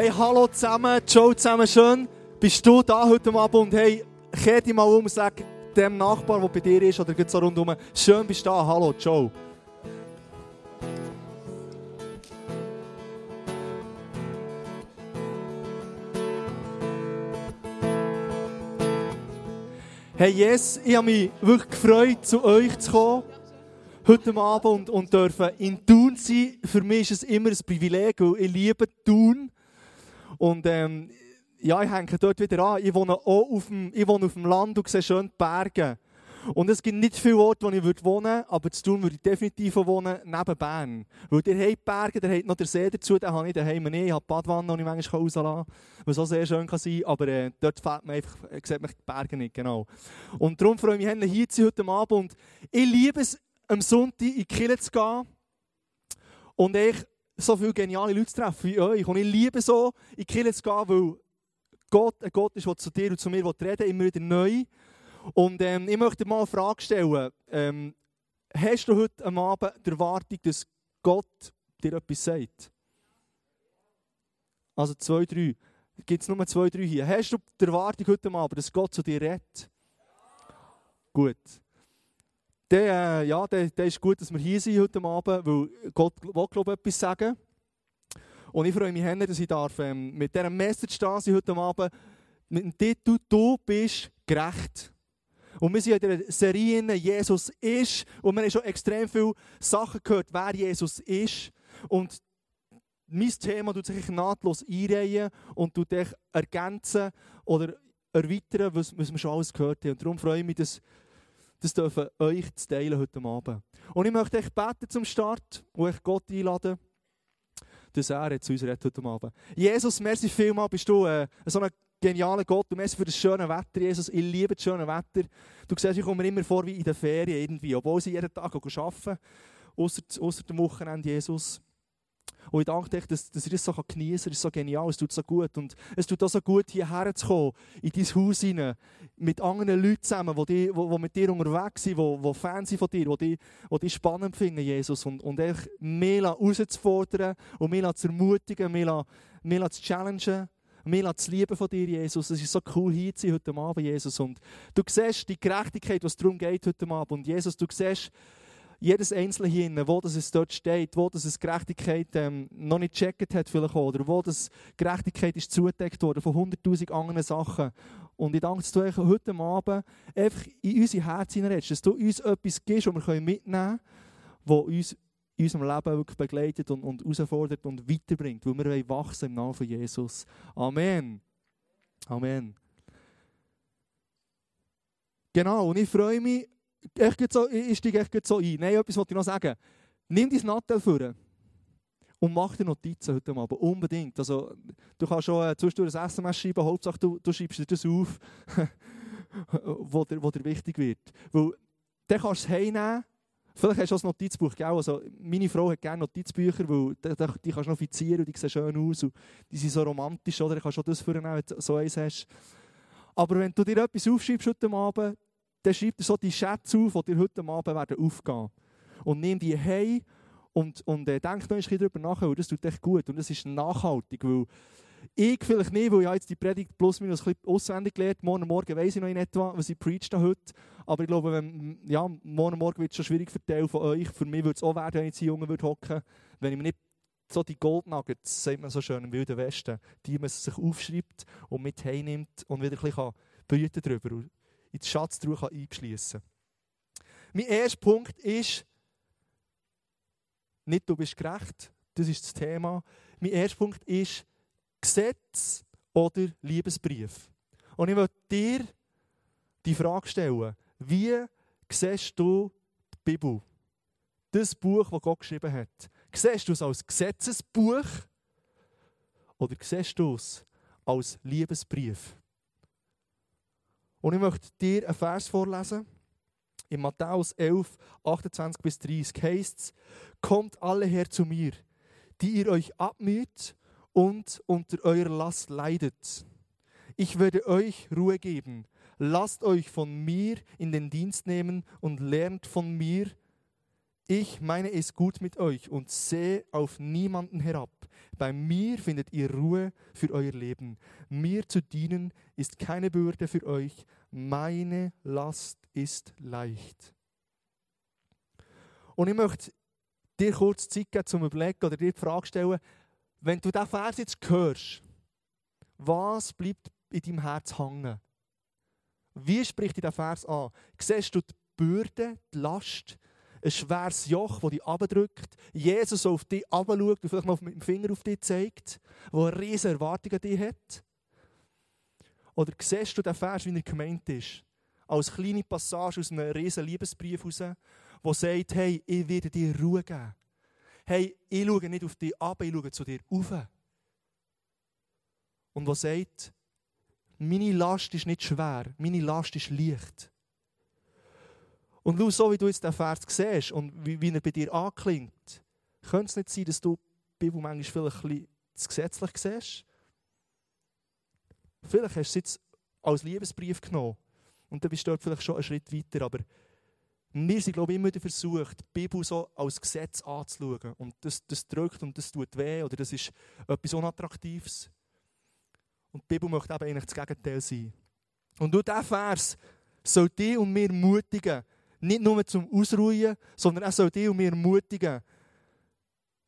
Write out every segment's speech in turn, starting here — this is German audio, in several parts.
Hey, hallo zusammen, Joe zusammen, schön bist du da heute Abend und hey, kehr dich mal um und sag dem Nachbar, der bei dir ist oder geht so rundherum, schön bist du da, hallo Joe. Hey, yes, ich habe mich wirklich gefreut, zu euch zu kommen heute Abend und, und dürfen in Thun sein. Für mich ist es immer ein Privileg, weil ich liebe Thun. Und ähm, ja, ich hänge dort wieder an. Ich wohne auch auf dem, ich wohne auf dem Land und sehe schön die Berge. Und es gibt nicht viele Orte, wo ich wohnen würde, aber zu tun würde ich definitiv wohnen, neben Bern. Weil ihr habt Berge, ihr habt noch den See dazu, den habe ich daheim nicht. Ich habe die Badwanne, die ich manchmal rauslassen kann, was auch sehr schön kann sein kann, aber äh, dort fehlt mir einfach, äh, sieht man die Berge nicht, genau. Und darum freue ich mich, hier zu sein heute Abend. Und ich liebe es, am Sonntag in die Kirche zu gehen und ich so viele geniale Leute zu treffen wie euch. Und ich liebe so, in die Kirche zu weil Gott ein Gott ist, der zu dir und zu mir reden immer wieder neu. Und ähm, ich möchte mal eine Frage stellen. Ähm, hast du heute am Abend die Erwartung, dass Gott dir etwas sagt? Also zwei, drei. Gibt es nur zwei, drei hier? Hast du die Erwartung heute Abend, dass Gott zu dir redet? Gut. Dann, äh, ja, dann, dann ist gut, dass wir hier sind heute Abend, weil Gott will, glaube ich, etwas sagen. Und ich freue mich, dass ich darf, ähm, mit dieser Message da sein heute Abend mit dem Titel «Du bist gerecht». Und wir sind in der Serie «Jesus ist» und wir haben schon extrem viele Sachen gehört, wer Jesus ist. Und mein Thema tut sich nahtlos einreihen und tut dich ergänzen oder erweitern, was, was wir schon alles gehört haben. Und darum freue ich mich, dass das dürfen euch zu teilen heute Abend. Und ich möchte euch beten zum Start und euch Gott einladen, dass er jetzt zu uns redet heute Abend. Jesus, merci vielmal, bist du äh, so ein genialer Gott. Du merci für das schöne Wetter, Jesus. Ich liebe das schöne Wetter. Du siehst, ich komme mir immer vor wie in der Ferien irgendwie, obwohl sie jeden Tag arbeiten, außer dem Wochenende, Jesus. Und ich danke dir, dass, dass ich das so genießen kann. Es ist so genial, es tut so gut. Und es tut auch so gut, hierher zu kommen, in dein Haus hinein, mit anderen Leuten zusammen, die, die, die mit dir unterwegs sind, die, die Fans sind von dir, die, die dich spannend finden, Jesus. Und, und echt mehr herauszufordern und mehr zu ermutigen, mehr, mehr zu challengen. Mehr zu lieben von dir, Jesus. Es ist so cool, hier zu sein heute Abend, Jesus. Und du siehst die Gerechtigkeit, was darum geht heute Abend. Und Jesus, du siehst, jedes Einzelne hier, wo das es dort steht, wo das es Gerechtigkeit ähm, noch nicht gecheckt hat vielleicht oder wo das Gerechtigkeit ist zugedeckt worden von 100'000 anderen Sachen. Und ich danke, dass du heute Abend einfach in unser Herz hineinredest, dass du uns etwas gibst, das wir mitnehmen können, das uns in unserem Leben wirklich begleitet und, und herausfordert und weiterbringt, weil wir wachsen im Namen von Jesus. Amen. Amen. Genau, und ich freue mich, ich steige echt so ein. Nein, etwas wollte ich noch sagen. Nimm dein Nattel vor und mach dir Notizen heute Abend. Unbedingt. Also, du kannst schon äh, zwischendurch ein SMS schreiben, Hauptsache du, du schreibst dir das auf, wo, dir, dir wichtig wird. Weil dann kannst du es heimnehmen. Vielleicht hast du auch ein Notizbuch, gell? Also, meine Frau hat gerne Notizbücher, weil die, die kannst du noch offizieren und die sehen schön aus und die sind so romantisch, oder? Du kannst auch das vornehmen, wenn du so eins hast. Aber wenn du dir etwas aufschreibst heute Abend, dann schreib dir so die Schätze auf, die dir heute Abend werden aufgehen Und nimm die hey und, und äh, denk noch ein bisschen darüber nach, weil das tut echt gut und das ist nachhaltig, weil ich vielleicht nicht, weil ich jetzt die Predigt plus minus ein bisschen auswendig gelernt Morgen Morgen weiss ich noch in etwa, was ich preached heute. Aber ich glaube, wenn, ja, morgen Morgen wird es schon schwierig für Teil von euch. Für mich würde es auch werden, wenn ich jetzt hier Jungen würde hocken, wenn ich mir nicht so die Goldnuggets, sagt man so schön im Wilden Westen, die man sich aufschreibt und mit heimnimmt und wieder ein bisschen brüten darüber in die Schatztruhe einschließen kann. Mein erster Punkt ist, nicht du bist gerecht, das ist das Thema. Mein erster Punkt ist Gesetz oder Liebesbrief. Und ich möchte dir die Frage stellen, wie siehst du die Bibel? Das Buch, das Gott geschrieben hat. Siehst du es als Gesetzesbuch oder siehst du es als Liebesbrief? Und ich möchte dir einen Vers vorlesen. In Matthäus 11, 28 bis 30 heißt es, Kommt alle her zu mir, die ihr euch abmüht und unter eurer Last leidet. Ich werde euch Ruhe geben. Lasst euch von mir in den Dienst nehmen und lernt von mir, Ich meine es gut mit euch und sehe auf niemanden herab. Bei mir findet ihr Ruhe für euer Leben. Mir zu dienen ist keine Bürde für euch. Meine Last ist leicht. Und ich möchte dir kurz Zeit geben zum Überlegen oder dir die Frage stellen, wenn du diesen Vers jetzt hörst, was bleibt in deinem Herz hängen? Wie spricht dich der Vers an? Siehst du die Bürde, die Last, ein schweres Joch, das dich abdrückt, Jesus auf dich abschaut und vielleicht mal mit dem Finger auf dich zeigt, der eine riesige Erwartung an dich hat? Oder siehst du den Vers, wie er gemeint ist? Als kleine Passage aus einem riesen Liebesbrief heraus, der sagt, hey, ich werde dir Ruhe geben. Hey, ich schaue nicht auf dich ab, ich schaue zu dir auf. Und der sagt, meine Last ist nicht schwer, meine Last ist leicht. Und schau, so wie du jetzt den Vers siehst und wie, wie er bei dir anklingt, könnte es nicht sein, dass du die Bibel manchmal vielleicht ein bisschen zu gesetzlich siehst? Vielleicht hast du es jetzt als Liebesbrief genommen und dann bist du dort vielleicht schon einen Schritt weiter, aber wir sind, glaube ich, immer versucht, die Bibel so als Gesetz anzuschauen. Und das, das drückt und das tut weh oder das ist etwas Unattraktives. Und die Bibel möchte eben eigentlich das Gegenteil sein. Und durch diesen Vers soll dich und mir ermutigen, nicht nur zum Ausruhen, sondern er soll dich und mir ermutigen,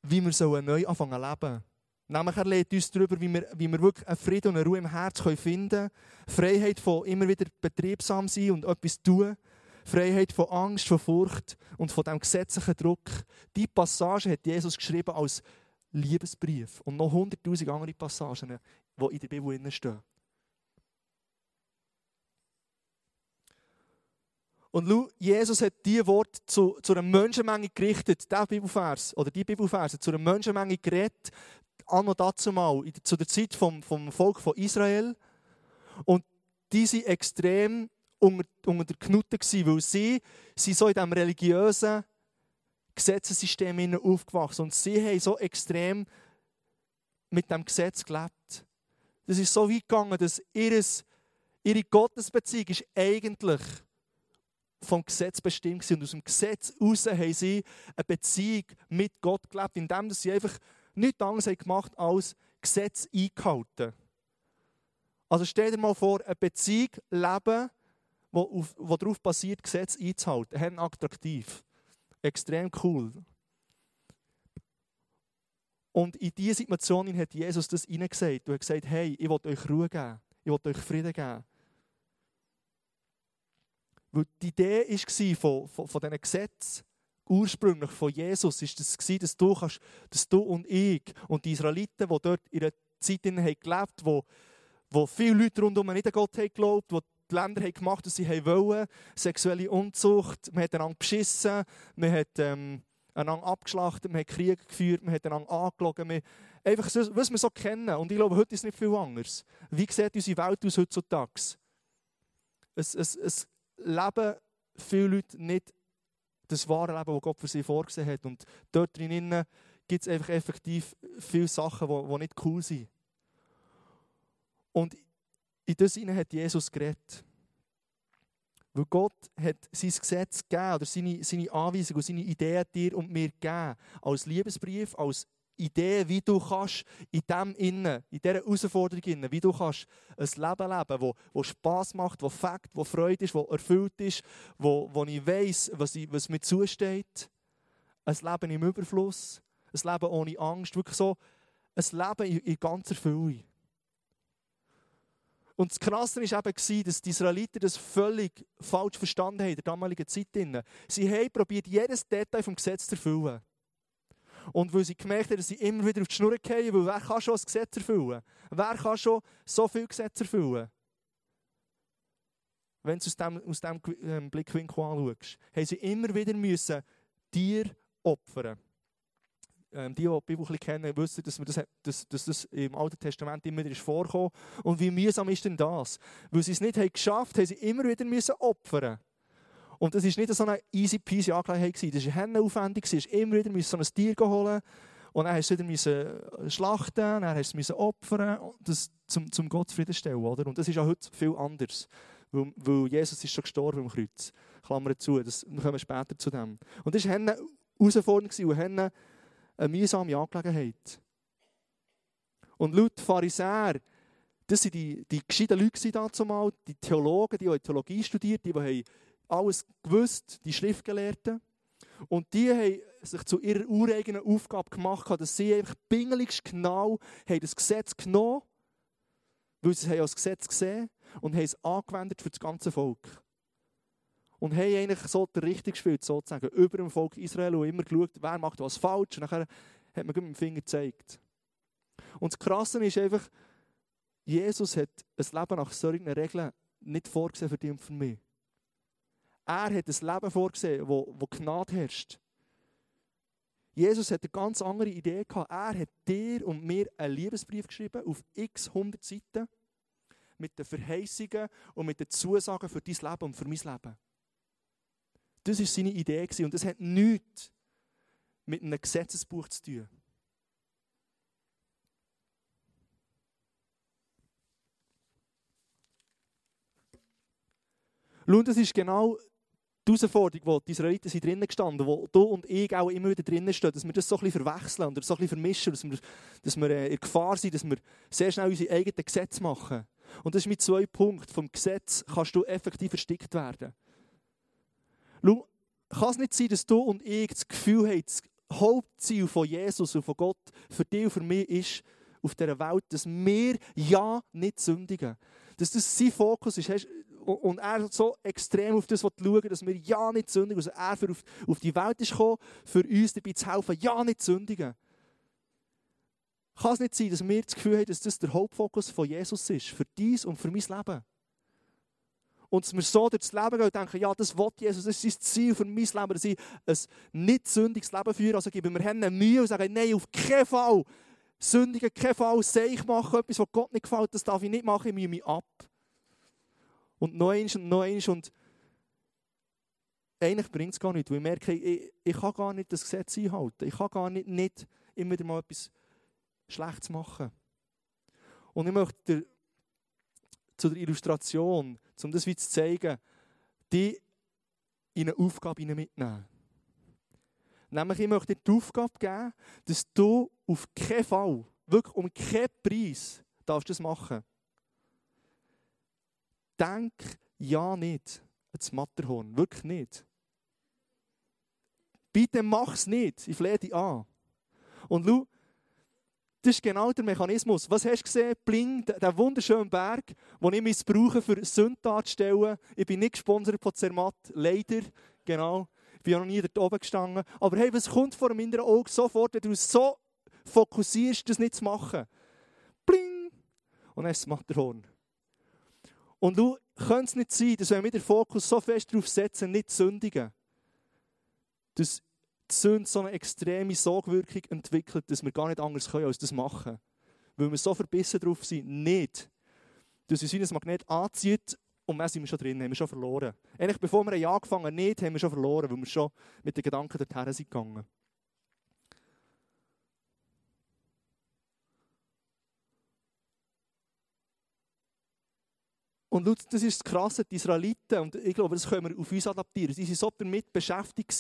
wie wir neu anfangen zu leben. Nämlich er lehrt uns darüber, wie wir, wie wir wirklich einen Frieden und eine Ruhe im Herz finden können. Freiheit von immer wieder betriebsam sein und etwas tun. Freiheit von Angst, von Furcht und von dem gesetzlichen Druck. Die Passage hat Jesus geschrieben als Liebesbrief. Und noch hunderttausend andere Passagen, die in der Bibel stehen. Und Jesus hat diese Worte zu, zu einer Menschenmenge gerichtet, der Bibelvers, oder die Bibelverse, zu einer Menschenmenge geredet, anno dazu mal, zu der Zeit vom, vom Volk von Israel. Und die waren extrem unter, unter der Knute, weil sie, sie so in diesem religiösen Gesetzessystem aufgewachsen und sie haben so extrem mit dem Gesetz gelebt. Das ist so weit gegangen, dass ihres, ihre Gottesbeziehung ist eigentlich vom Gesetz bestimmt. Und aus dem Gesetz heraus haben sie eine Beziehung mit Gott gelebt, indem sie einfach nichts anderes haben gemacht als Gesetz eingehalten. Also stell dir mal vor, eine Beziehung leben, die darauf basiert, Gesetz einzuhalten. Haben attraktiv. Extrem cool. Und in diese Situation hat Jesus das hineingesagt. Er hat gesagt, hey, ich will euch Ruhe geben. Ich will euch Frieden geben. Weil die Idee war von, von, von diesen Gesetzen, ursprünglich von Jesus, ist das gewesen, dass du, kannst, dass du und ich und die Israeliten, die dort in einer Zeit gelebt haben, wo, wo viele Leute rundum nicht an Gott haben geglaubt, wo die Länder haben gemacht, was sie wollen, sexuelle Unzucht, man hat einander beschissen, man hat ähm, einander abgeschlachtet, man hat Krieg geführt, man hat einander angelogen, man, einfach so, was wir so kennen. Und ich glaube, heute ist es nicht viel anders. Wie sieht unsere Welt aus heutzutage? Es, es, es leben viele Leute nicht das wahre Leben, das Gott für sie vorgesehen hat. Und dort drinnen gibt es einfach effektiv viele Sachen, die, die nicht cool sind. Und in das hat Jesus geredet. Weil Gott hat sein Gesetz gegeben, oder seine, seine Anweisung und seine Ideen dir und mir gegeben. Als Liebesbrief, als Idee, wie du kannst in dem innen, in dieser Herausforderung innen, wie du kannst ein Leben leben, wo, wo Spass macht, wo Fakt, wo Freude ist, wo erfüllt ist, wo, wo ich weiss, was, ich, was mir zusteht. Ein Leben im Überfluss, ein Leben ohne Angst, wirklich so ein Leben in, in ganzer Fülle. Und das Krasse war eben, dass die Israeliten das völlig falsch verstanden haben in der damaligen Zeit. Sie haben probiert, jedes Detail vom Gesetz zu erfüllen. Und weil sie gemerkt haben, dass sie immer wieder auf die Schnur fallen, weil wer kann schon das Gesetz erfüllen? Wer kann schon so viel Gesetz erfüllen? Wenn du es aus diesem ähm, Blickwinkel anschaust, haben sie immer wieder müssen Tier opfern. Ähm, die, die die Bibel kennen, wissen, dass, das, dass, dass das im Alten Testament immer wieder ist vorgekommen. Und wie mühsam ist denn das? Weil sie es nicht haben geschafft haben, sie immer wieder müssen opfern und das war nicht so eine easy peasy Angelegenheit. Das war aufwendig. Du immer wieder so ein Tier holen. Und dann musst du wieder äh, schlachten, dann musst du es opfern, das zum, zum Gott zufriedenstellen. Oder? Und das ist auch heute viel anders. Weil, weil Jesus ist schon gestorben am Kreuz. Klammer zu, das, wir kommen später zu dem. Und das war herausfordernd und haben eine mühsame Angelegenheit. Und laut Pharisäer, das waren die, die gescheiten Leute dazu mal, die Theologen, die haben Theologie studiert, die, die alles gewusst, die Schriftgelehrten. Und die haben sich zu ihrer ureigenen Aufgabe gemacht, dass sie einfach pingeligst genau haben das Gesetz genommen weil sie es als Gesetz gesehen und haben es angewendet für das ganze Volk. Und haben eigentlich so den Richtung gespielt, sozusagen, über dem Volk Israel und immer geschaut, wer macht was falsch. Und dann hat man mit dem Finger gezeigt. Und das Krasse ist einfach, Jesus hat ein Leben nach solchen Regeln nicht vorgesehen für dich und für mich. Er hat ein Leben vorgesehen, wo, wo Gnade herrscht. Jesus hat eine ganz andere Idee gehabt. Er hat dir und mir einen Liebesbrief geschrieben auf x 100 Seiten mit den Verheißungen und mit den Zusagen für dein Leben und für mein Leben. Das war seine Idee und das hat nichts mit einem Gesetzesbuch zu tun. Schau, das ist genau die Herausforderung, wo die Israeliten sind drinnen gestanden, wo du und ich auch immer wieder drinnen stehen, dass wir das so ein bisschen verwechseln oder so ein bisschen vermischen, dass wir, dass wir äh, in Gefahr sind, dass wir sehr schnell unsere eigenen Gesetze machen. Und das ist mein zwei Punkt. Vom Gesetz kannst du effektiv erstickt werden. Schau, kann es nicht sein, dass du und ich das Gefühl haben, das Hauptziel von Jesus und von Gott für dich und für mich ist, auf dieser Welt, dass wir ja nicht sündigen. Dass das sein Fokus ist und er so extrem auf das schauen dass wir ja nicht sündigen. Also er für auf, auf die Welt ist gekommen, für uns dabei zu helfen, ja nicht sündigen. Kann es nicht sein, dass wir das Gefühl haben, dass das der Hauptfokus von Jesus ist, für dies und für mein Leben? Und dass wir so durchs Leben gehen und denken, ja, das will Jesus, das ist das Ziel für mein Leben, dass ich ein nicht sündiges Leben führe. Also geben wir Hände Mühe und sagen, nein, auf keinen Fall. Sündigen, keinen Fall, ich mache etwas, was Gott nicht gefällt, das darf ich nicht machen, ich mühe mich ab. Und noch eins und noch eins und eigentlich bringt es gar nicht, weil ich merke, ich, ich kann gar nicht das Gesetz einhalten. Ich kann gar nicht, nicht immer wieder mal etwas Schlechtes machen. Und ich möchte dir zu der Illustration, um das wie zu zeigen, die in eine Aufgabe mitnehmen. Nämlich, ich möchte dir die Aufgabe geben, dass du auf keinen Fall, wirklich um keinen Preis, darfst das machen denk ja nicht ans Matterhorn. Wirklich nicht. Bitte mach es nicht. Ich flehe dich an. Und schau, das ist genau der Mechanismus. Was hast du gesehen? Bling, der wunderschöne Berg, den ich missbrauche, für Sünden darzustellen. Ich bin nicht gesponsert von Zermatt, leider. Genau. Ich bin ja noch nie dort oben gestanden. Aber hey, was kommt vor einem inneren Auge sofort, wenn du so fokussierst, das nicht zu machen? Bling! Und dann ist das Matterhorn. Und du könntest nicht sein, dass wir den Fokus so fest darauf setzen, nicht zu sündigen, dass die Sünde so eine extreme Sogwirkung entwickelt, dass wir gar nicht anders können, als das machen. Weil wir so verbissen darauf sind, nicht, dass uns ein Magnet anzieht und dann sind wir schon drin, haben wir schon verloren. Eigentlich bevor wir angefangen haben, nicht, haben wir schon verloren, weil wir schon mit den Gedanken dorthin sind gegangen. Und das ist das Krasse, die Israeliten, und ich glaube, das können wir auf uns adaptieren. Sie waren so damit beschäftigt,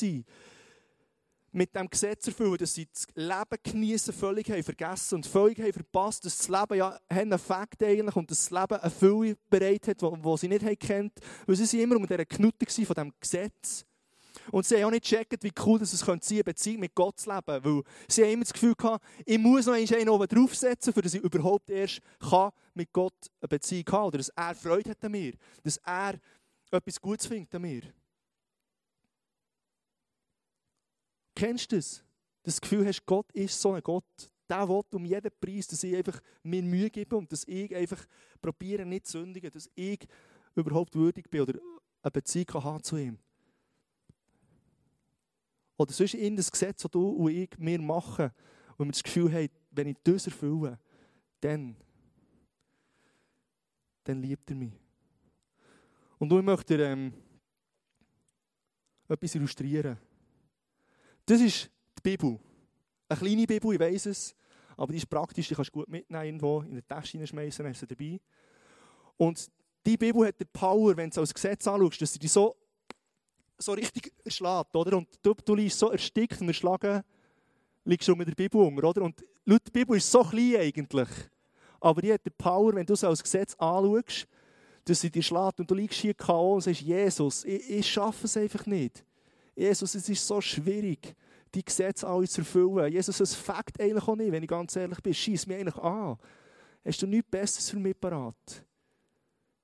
mit dem Gesetz erfüllen, dass sie das Leben genießen völlig haben vergessen und völlig haben verpasst, dass das Leben ja einen Effekt eigentlich und dass das Leben eine Fülle bereit hat, die sie nicht kennt. Weil sie waren immer um dieser Knutte von diesem Gesetz. Und sie haben auch nicht gecheckt, wie cool das es sein könnte, eine Beziehung mit Gott zu leben. Weil sie haben immer das Gefühl gehabt, ich muss noch einen oben draufsetzen, damit ich überhaupt erst kann mit Gott eine Beziehung haben Oder dass er Freude hat an mir. Dass er etwas Gutes findet an mir. Kennst du das? Das Gefühl hast, Gott ist so ein Gott. Der will um jeden Preis, dass ich einfach mir Mühe gebe und dass ich einfach probiere, nicht zu sündigen, dass ich überhaupt würdig bin oder eine Beziehung haben zu ihm. Oder sonst in das Gesetz, das du und ich mir machen, und wir das Gefühl haben, wenn ich das erfülle, dann, dann liebt er mich. Und ich möchte dir ähm, etwas illustrieren. Das ist die Bibel. Eine kleine Bibel, ich weiß es, aber die ist praktisch, die kannst du gut mitnehmen, irgendwo in der Tasche hineinschmeißen, hast du dabei. Und die Bibel hat die Power, wenn du es als Gesetz anschaust, dass sie dich so so richtig erschlägt, oder? Und du, du liegst so erstickt und erschlagen, liegst du mit der Bibel unter, oder? Und laut die Bibel ist so klein eigentlich. Aber die hat die Power, wenn du es als Gesetz anschaust, dass sie dich schlägt und du liegst hier K.O. und sagst, Jesus, ich, ich schaffe es einfach nicht. Jesus, es ist so schwierig, die Gesetze alle zu erfüllen. Jesus, es fängt eigentlich auch nicht, wenn ich ganz ehrlich bin. Schieß mich eigentlich an. Hast du nichts Besseres für mich parat?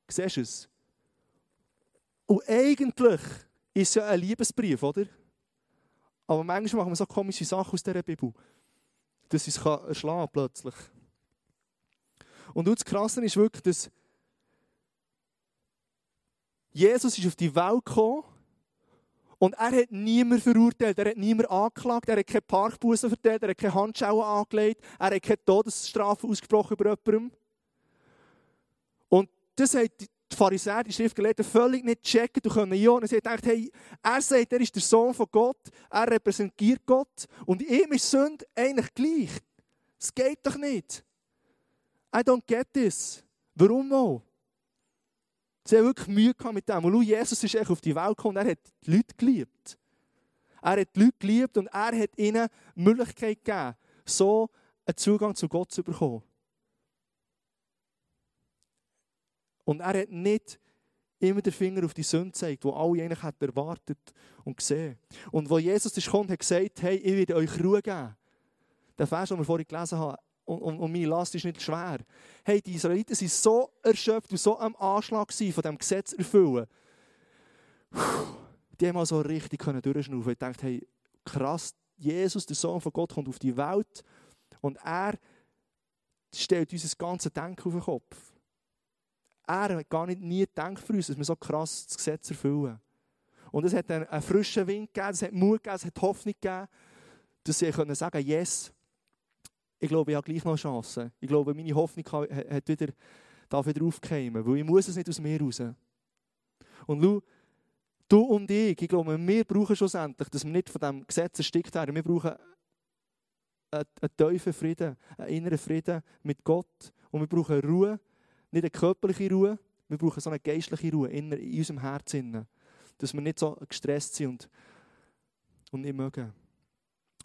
Siehst du es? Und eigentlich ist es ja ein Liebesbrief, oder? Aber manchmal machen wir so komische Sachen aus dieser Bibel, dass es erschlagen plötzlich. Und das Krasse ist wirklich, dass Jesus ist auf die Welt gekommen und er hat niemand verurteilt, er hat niemand angeklagt, er hat keine Parkbußen verteilt, er hat keine Handschuhe angelegt, er hat keine Todesstrafe ausgesprochen über jemanden. Und das hat die Pharisäer, die Schriftgelehrten, völlig nicht checken und können ja. Und sie gedacht, hey, er sagt, er ist der Sohn von Gott, er repräsentiert Gott und ihm ist Sünde eigentlich gleich. Es geht doch nicht. I don't get this. Warum auch? Sie haben wirklich Mühe mit dem. Und Jesus ist echt auf die Welt gekommen und er hat die Leute geliebt. Er hat die Leute geliebt und er hat ihnen die Möglichkeit gegeben, so einen Zugang zu Gott zu bekommen. Und er hat nicht immer den Finger auf die Sünde gezeigt, die alle eigentlich hätten erwartet und gesehen. Und wo Jesus ist gekommen, hat gesagt, hey, ich werde euch Ruhe geben. Der Vers, den wir vorhin gelesen haben, und, und, und meine Last ist nicht schwer. Hey, die Israeliten waren so erschöpft und so am Anschlag von diesem Gesetz erfüllen. Die haben mal so richtig durchschnaufen. Ich dachte, hey, krass, Jesus, der Sohn von Gott, kommt auf die Welt und er stellt uns das ganze Denken auf den Kopf. Er hat gar nicht nie gedacht für uns, dass wir so krass das Gesetz erfüllen. Und es hat einen, einen frischen Wind gegeben, es hat Mut gegeben, es hat Hoffnung gegeben, dass sie können sagen yes, ich glaube, ich habe gleich noch Chancen. Ich glaube, meine Hoffnung hat wieder, darf wieder aufkommen, weil ich muss es nicht aus mir raus. Und schau, du und ich, ich glaube, wir brauchen schlussendlich, dass wir nicht von diesem Gesetz erstickt werden. Wir brauchen einen, einen tiefen Frieden, einen inneren Frieden mit Gott. Und wir brauchen Ruhe, nicht eine körperliche Ruhe, wir brauchen so eine geistliche Ruhe in, unserem Herzen. Dass wir nicht so gestresst sind und, und nicht mögen.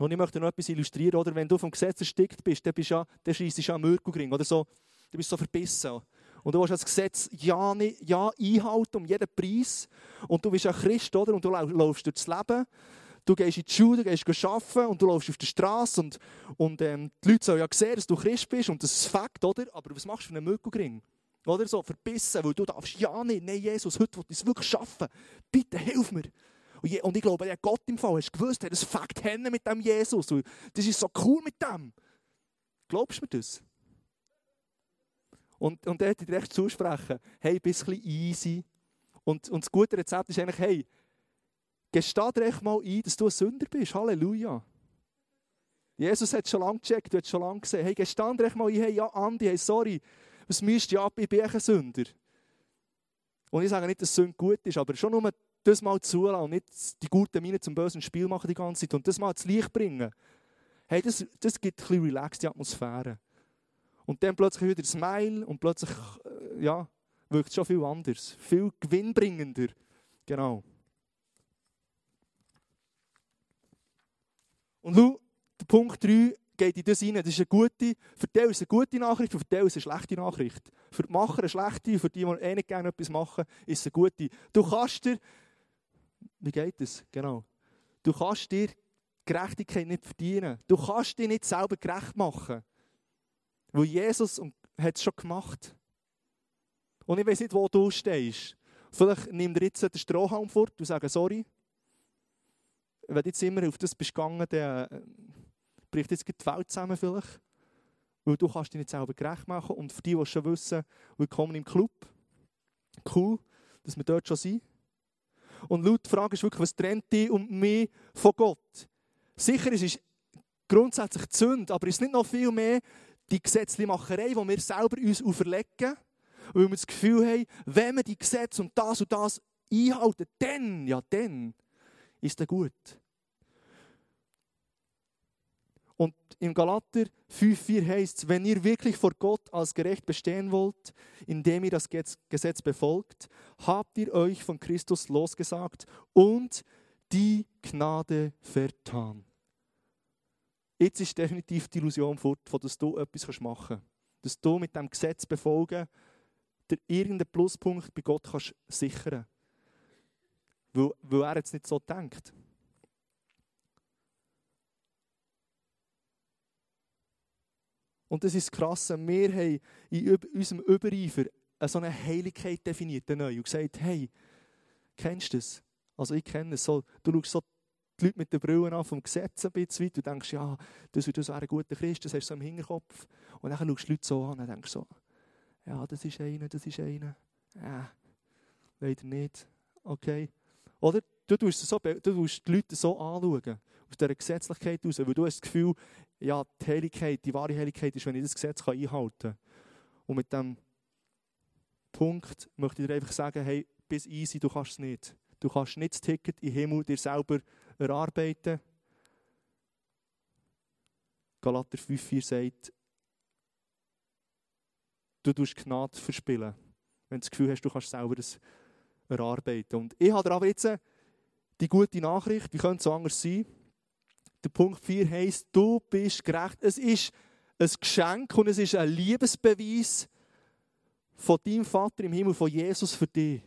Und ich möchte noch etwas illustrieren, oder? Wenn du vom Gesetz erstickt bist, dann, bist ja, dann schreist du oder so. Du bist so verbissen. Und du willst das Gesetz ja, nicht, ja einhalten um jeden Preis. Und du bist ja Christ, oder? Und du läufst durchs Leben. Du gehst in die Schule, du gehst arbeiten und du läufst auf der Straße und, und ähm, die Leute sollen ja sehen, dass du Christ bist und das ist Fakt, oder? Aber was machst du für einen Mürkelgring? Oder so, verbissen, weil du darfst ja nicht, nein Jesus, heute will ich es wirklich schaffen. Bitte hilf mir. Und ich glaube, der Gott im Fall, hast du gewusst, hat das Fakt mit dem Jesus. Das ist so cool mit dem. Glaubst du mir das? Und, und er hat dir recht zusprechen, hey, ein bisschen easy. Und, und das gute Rezept ist eigentlich, hey, gesteh dir echt mal ein, dass du ein Sünder bist. Halleluja. Jesus hat schon lange gecheckt, du hast schon lange gesehen, hey, gesteh dir echt mal ein, hey, ja, Andi, hey, sorry, was müsst ihr ab, ich bin ein Sünder. Und ich sage nicht, dass Sünde gut ist, aber schon nur das mal zulassen und nicht die guten Miene zum bösen Spiel machen die ganze Zeit und das mal ins Licht bringen. Hey, das, das gibt ein relaxte Atmosphäre. Und dann plötzlich wieder ein Smile und plötzlich, äh, ja, wirkt es schon viel anders. Viel gewinnbringender. Genau. Und schau, der Punkt 3 geht in das rein. Das ist eine gute, für die ist eine gute Nachricht und für die ist eine schlechte Nachricht. Für die Macher eine schlechte, für die, die eh nicht gerne etwas machen, ist es eine gute. Du kannst dir wie geht es? Genau. Du kannst dir Gerechtigkeit nicht verdienen. Du kannst dir nicht selber gerecht machen. Weil Jesus hat es schon gemacht. Und ich weiß nicht, wo du stehst. Vielleicht nimm dir jetzt den Strohhalm fort und sag sorry. Wenn du jetzt immer auf das bist gegangen, dann äh, bricht jetzt die Welt zusammen vielleicht. Weil du kannst dich nicht selber gerecht machen. Und für die, die schon wissen, willkommen im Club. Cool, dass wir dort schon sind. Und laut die Frage ist wirklich, was trennt dich und mich von Gott? Sicher, es ist grundsätzlich die Sünde, aber es ist nicht noch viel mehr die Gesetzlichmacherei, die wir selber uns auferlegen, weil wir das Gefühl haben, wenn wir die Gesetze und das und das einhalten, dann, ja dann, ist es gut. Und im Galater 5,4 heißt es, wenn ihr wirklich vor Gott als gerecht bestehen wollt, indem ihr das Gesetz befolgt, habt ihr euch von Christus losgesagt und die Gnade vertan. Jetzt ist definitiv die Illusion fort, dass du etwas machen kannst. Dass du mit dem Gesetz befolgen, dir irgendeinen Pluspunkt bei Gott kannst sichern weil, weil er jetzt nicht so denkt. Und das ist das Krasse, wir haben in unserem Übereifer so eine Heiligkeit definiert und gesagt, hey, kennst du das? Also ich kenne es so, du schaust so die Leute mit den Brillen an vom Gesetz ein bisschen weit, du denkst, ja, das wäre so ein guter Christ, das hast du so im Hinterkopf. Und dann schaust du die Leute so an und denkst so, ja, das ist einer, das ist einer. Ja, leider nicht. Okay. Oder du tust, so, du tust die Leute so anschauen, aus dieser Gesetzlichkeit heraus, weil du hast das Gefühl, ja, die Heiligkeit, die wahre Heiligkeit ist, wenn ich das Gesetz einhalten kann. Und mit diesem Punkt möchte ich dir einfach sagen, hey, bis easy, du kannst es nicht. Du kannst nicht das Ticket im Himmel dir selber erarbeiten. Galater 5,4 sagt, du tust Gnade verspielen, wenn du das Gefühl hast, du kannst selber das erarbeiten. Und ich habe aber jetzt die gute Nachricht, wie könnte es anders sein? Der Punkt 4 heisst, du bist gerecht. Es ist ein Geschenk und es ist ein Liebesbeweis von deinem Vater im Himmel, von Jesus für dich.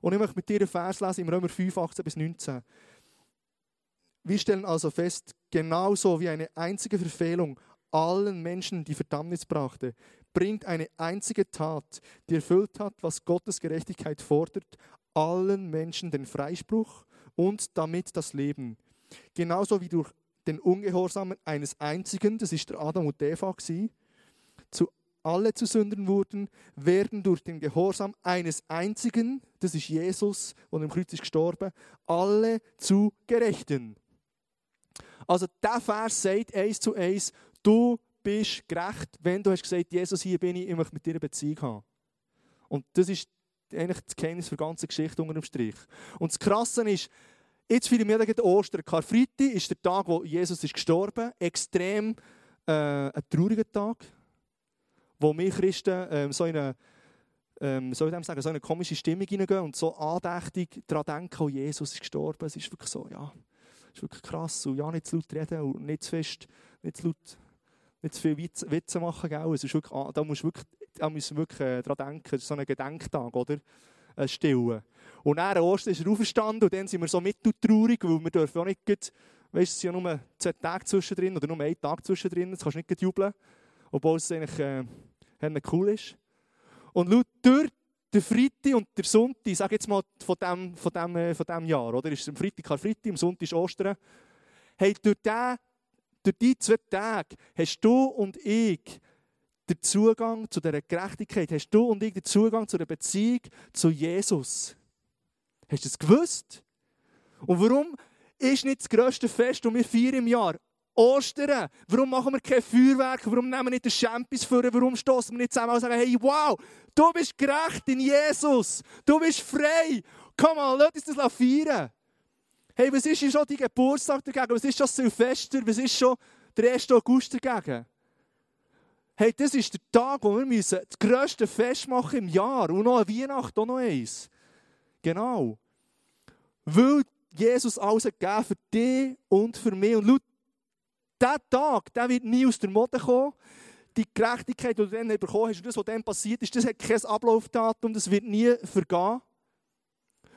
Und ich möchte mit dir einen Vers lesen im Römer 5, 18 bis 19. Wir stellen also fest, genauso wie eine einzige Verfehlung allen Menschen die Verdammnis brachte, bringt eine einzige Tat, die erfüllt hat, was Gottes Gerechtigkeit fordert, allen Menschen den Freispruch und damit das Leben. Genauso wie durch den Ungehorsam eines einzigen, das ist der Adam und Eva, zu alle zu Sündern wurden, werden durch den Gehorsam eines einzigen, das ist Jesus, und im Kreuz ist gestorben, alle zu Gerechten. Also der Vers sagt eins zu eins, du bist gerecht, wenn du hast gesagt, Jesus, hier bin ich, ich möchte mit dir eine Beziehung haben. Und das ist eigentlich das Geheimnis für die ganze Geschichte unter dem Strich. Und das Krasse ist, jetzt feiern wir den Ostern. Karfreitag ist der Tag, wo Jesus ist gestorben ist. Extrem äh, ein trauriger Tag, wo wir Christen ähm, so in ähm, soll ich sagen, so eine komische Stimmung hineingehen und so andächtig daran denken, oh, Jesus ist gestorben. Es ist wirklich so, ja, es ist wirklich krass. Und ja, nicht zu laut reden und nicht zu fest, nicht zu laut, nicht zu viel Witze, Witze machen. Gell? Es ist wirklich, da musst du wirklich, da musst du wirklich äh, daran denken. Es ist so ein Gedenktag, oder? Ein Stillen. Und nach Ostern ist er aufgestanden und dann sind wir so mitteltraurig, weil wir dürfen auch nicht, weißt, es sind ja nur zwei Tage zwischendrin oder nur ein Tag zwischendrin, jetzt kannst du nicht jubeln, obwohl es eigentlich äh, cool ist. Und laut durch den Freitag und der Sonntag, sage jetzt mal von diesem von dem, äh, von dem Jahr, oder? Ist am Freitag Karfreitag, am Sonntag ist Ostern. Hey, durch, den, durch diese zwei Tage hast du und ich den Zugang zu dieser Gerechtigkeit, hast du und ich den Zugang zu der Beziehung zu Jesus. Hast du es gewusst? Und warum ist nicht das grösste Fest, das wir feiern im Jahr? Ostern. Warum machen wir kein Feuerwerk? Warum nehmen wir nicht den Champis vor? Warum stoßen wir nicht zusammen und sagen, hey, wow, du bist gerecht in Jesus. Du bist frei. Komm mal, lass uns das feiern. Hey, was ist schon die Geburtstag dagegen? Was ist schon Silvester? Was ist schon der 1. August dagegen? Hey, das ist der Tag, wo wir müssen das grösste Fest machen im Jahr. Und noch eine Weihnacht, auch noch eins. Genau. Weil Jesus alles gegeben für dich und für mich. Und laut dieser Tag, der wird nie aus der Mode kommen. Die Gerechtigkeit, die du dann bekommen hast, und das, was dann passiert ist, das hat kein Ablaufdatum, das wird nie vergehen.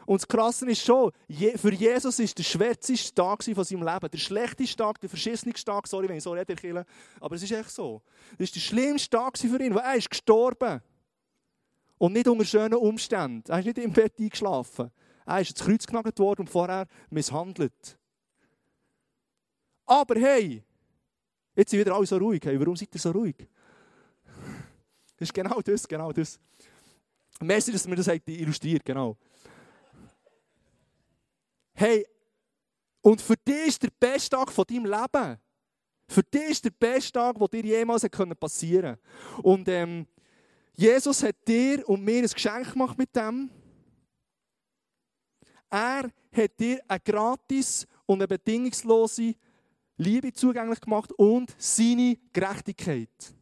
Und das Krasse ist schon, für Jesus ist der schwärzeste Tag von seinem Leben. Der schlechteste Tag, der verschissenste Tag, sorry, wenn ich so rede, Kirche, aber es ist echt so. Das ist der schlimmste Tag für ihn, weil er ist gestorben. Und nicht unter schönen Umständen. Er ist nicht im Bett eingeschlafen. Er ist ins Kreuz genagelt worden und vorher misshandelt. Aber hey, jetzt sind wieder alle so ruhig. Hey, warum seid ihr so ruhig? Das ist genau das, genau das. Merci, dass mir das illustriert, genau. Hey, und für dich ist der beste Tag von deinem Leben. Für dich ist der beste Tag, der dir jemals passieren konnte. Und ähm, Jesus hat dir und mir ein Geschenk gemacht mit dem. Er hat dir eine gratis und eine bedingungslose Liebe zugänglich gemacht und seine Gerechtigkeit.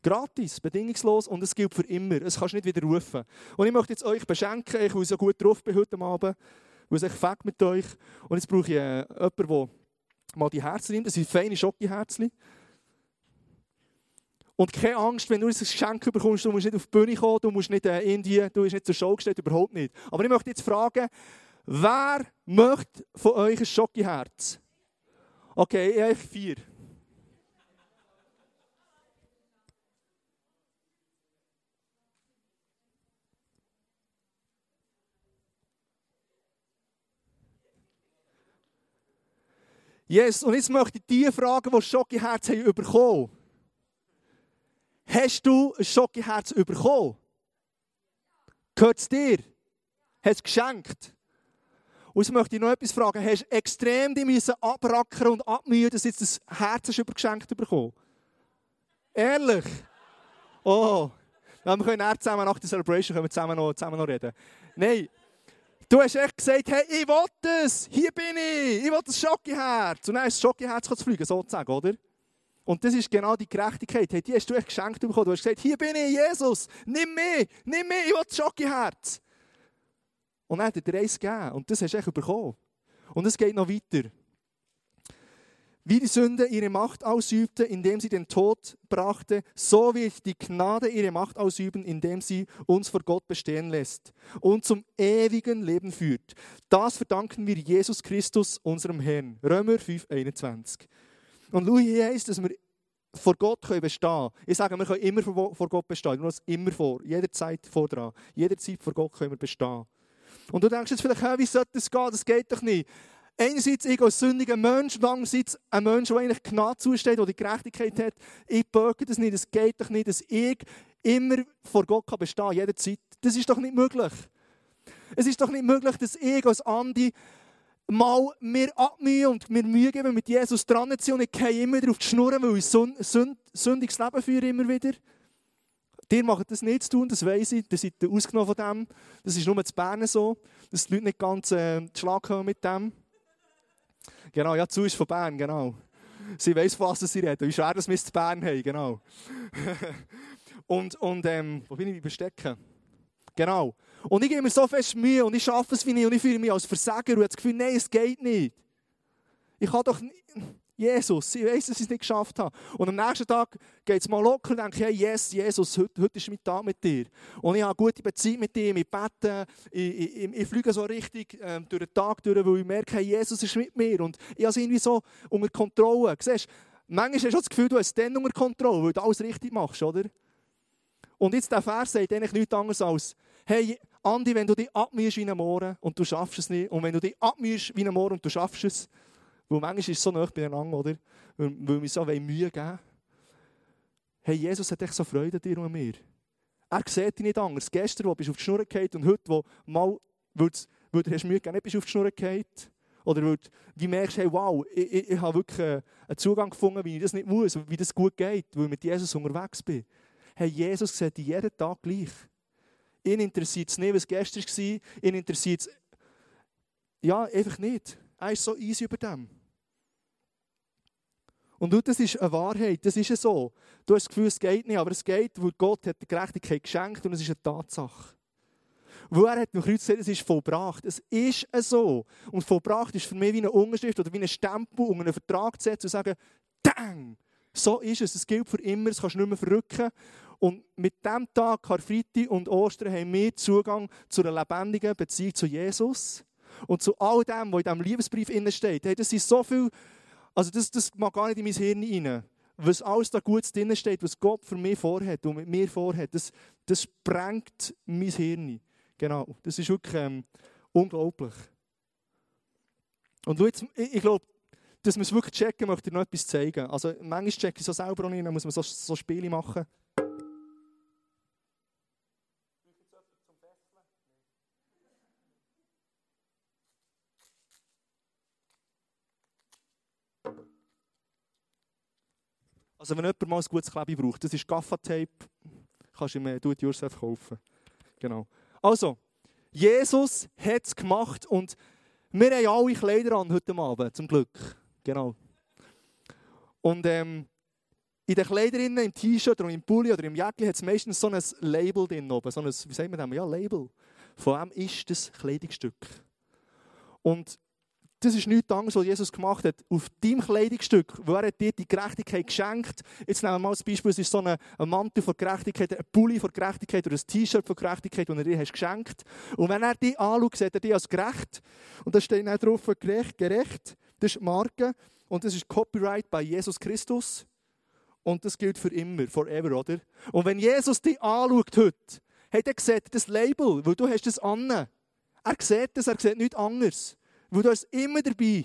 Gratis, bedingungslos und es gilt für immer. Es kannst du nicht wieder rufen. Und ich möchte jetzt euch beschenken, ich will so gut drauf bin heute Abend, weil es echt fängt mit euch. Und jetzt brauche ich äh, jemanden, der mal die Herzen nimmt. Das sind feine Schokiherzchen. Und keine Angst, wenn du ein Geschenk bekommst, du musst nicht auf die Bühne kommen, du musst nicht äh, in die, du bist nicht zur Show gestellt, überhaupt nicht. Aber ich möchte jetzt fragen, wer möchte von euch ein Schokiherz? Okay, ich habe vier. Yes, und jetzt möchte ich die fragen, die Schokiherz haben bekommen. Hast du ein Schokiherz bekommen? Gehört es dir? Hast du geschenkt? Und jetzt möchte ich noch etwas fragen. Hast du extrem die müssen abrackern und abmühen, dass jetzt das Herz übergeschenkt bekommen? Ehrlich? Oh. Wir können zusammen nach der Celebration können wir zusammen noch, zusammen noch reden. Nein. Du hast echt gesagt, hey, ich will es. Hier bin ich. Ich will das Schokiherz. Und dann ist das Schokiherz zu fliegen, sozusagen, oder? Und das ist genau die Gerechtigkeit. Hey, die hast du echt geschenkt bekommen. Du hast gesagt, hier bin ich, Jesus. Nimm mich. Nimm mich. Ich will das Schokiherz. Und dann hat er dir eins gegeben. Und das hast du echt bekommen. Und es geht noch weiter. Wie die Sünde ihre Macht ausübte, indem sie den Tod brachte, so wird die Gnade ihre Macht ausüben, indem sie uns vor Gott bestehen lässt und zum ewigen Leben führt. Das verdanken wir Jesus Christus, unserem Herrn. Römer 5, 21. Und schau, hier heisst, dass wir vor Gott können bestehen. Ich sage, wir können immer vor Gott bestehen. Nur das immer vor. Jederzeit vor dran. Jederzeit vor Gott können wir bestehen. Und du denkst jetzt vielleicht, hey, wie sollte das gehen? Das geht doch nicht. Einerseits ich als sündiger Mensch und andererseits ein Mensch, der eigentlich Gnade zusteht, der die Gerechtigkeit hat. Ich bürge das nicht. Es geht doch nicht, dass ich immer vor Gott kann bestehen kann, jederzeit. Das ist doch nicht möglich. Es ist doch nicht möglich, dass ich als Andi mal mir abmühen und mir Mühe geben, mit Jesus dran zu sein und ich gehe immer wieder auf die Schnur, weil ich ein sündiges Leben führe immer wieder. Dir macht das nicht zu tun, das weiss ich. Ihr seid ausgenommen von dem. Das ist nur zu Bern so, dass die Leute nicht ganz äh, Schlag haben mit dem. Genau, ja, zu ist von Bern, genau. Sie weiss, was sie reden, wie schwer das wir zu Bern haben, genau. und, und ähm, wo bin ich bestecken? Genau. Und ich gebe mir so fest Mühe und ich schaffe es wie nicht und ich fühle mich als Versager und habe das Gefühl, nein, es geht nicht. Ich kann doch nicht... Jesus, ich weiß, dass ich es nicht geschafft habe. Und am nächsten Tag geht es mal locker und denke, hey, yes, Jesus, heute, heute ist mein Tag mit dir. Und ich habe eine gute Beziehung mit ihm, ich bete, ich, ich, ich fliege so richtig äh, durch den Tag durch, weil ich merke, hey, Jesus ist mit mir. Und ich habe es irgendwie so unter Kontrolle. Siehst, manchmal hast du das Gefühl, du hast es dann unter Kontrolle, weil du alles richtig machst, oder? Und jetzt der Vers sagt eigentlich nichts anderes als, hey, Andi, wenn du dich abmühst wie ein Mohren und du schaffst es nicht, und wenn du dich abmühst wie ein Mohren und du schaffst es, weil manchmal ist es so nah beieinander, oder? Weil, wir so Mühe geben Hey, Jesus hat echt so Freude an dir und an mir. Er sieht dich nicht anders. Gestern, wo du auf die Schnur gefallen und heute, wo mal, weil du hast Mühe gegeben, nicht bist du auf die Schnur gefallen. Oder weil du merkst, hey, wow, ich, ich, ich habe wirklich einen Zugang gefunden, wie ich das nicht muss, wie das gut geht, weil ich mit Jesus unterwegs bin. Hey, Jesus sieht dich jeden Tag gleich. Ihn interessiert es nicht, was gestern war. Ihn interessiert es ja, einfach nicht. Er ist so easy über dem. Und das ist eine Wahrheit, das ist so. Du hast das Gefühl, es geht nicht, aber es geht, weil Gott hat die Gerechtigkeit geschenkt und es ist eine Tatsache. Wo er hat am Kreuz gesagt, es ist vollbracht. Es ist so. Und vollbracht ist für mich wie eine Unterschrift oder wie ein Stempel, um einen Vertrag zu setzen und zu sagen, Dang! So ist es. Es gilt für immer, es kannst du nicht mehr verrücken. Und mit diesem Tag, Karfreitag und Ostern, haben wir Zugang zu einer lebendigen Beziehung zu Jesus. Und zu all dem, was in diesem Liebesbrief steht. Hey, das ist so viel also das, das mag gar nicht in mein Hirn rein. Was alles da Gutes drin steht, was Gott für mich vorhat und mit mir vorhat, das, das sprengt mein Hirn. Genau, das ist wirklich ähm, unglaublich. Und jetzt, ich, ich glaube, dass wir es wirklich checken, möchte ich noch etwas zeigen. Also manchmal checke ich so selber auch nicht, dann muss man so, so Spiele machen. Also wenn jemand mal ein gutes Klebe braucht, das ist Gaffa-Tape, kannst du ihm Do-it-yourself kaufen. Genau. Also, Jesus hat es gemacht und wir haben alle Kleider an heute Abend, zum Glück. Genau. Und ähm, in den Kleidern, im T-Shirt oder im Pulli oder im Jäckchen hat es meistens so ein Label drin oben. So ein, wie sagen wir das? Ja, Label. Von wem ist das Kleidungsstück? Und das ist nichts anderes, was Jesus gemacht hat. Auf deinem Kleidungsstück, wo er dir die Gerechtigkeit geschenkt Jetzt nehmen wir mal das Beispiel, es ist so ein, Mantel von Gerechtigkeit, ein Pulli von Gerechtigkeit oder ein T-Shirt von Gerechtigkeit, das er dir hast geschenkt Und wenn er dich anschaut, sieht er dich als gerecht. Und da steht dann drauf, gerecht, gerecht. Das ist die Marke. Und das ist Copyright bei Jesus Christus. Und das gilt für immer, forever, oder? Und wenn Jesus dich anschaut heute, hat er gesagt, das Label, weil du hast das an. Er sieht das, er sieht nichts anderes. Weil du hast immer dabei.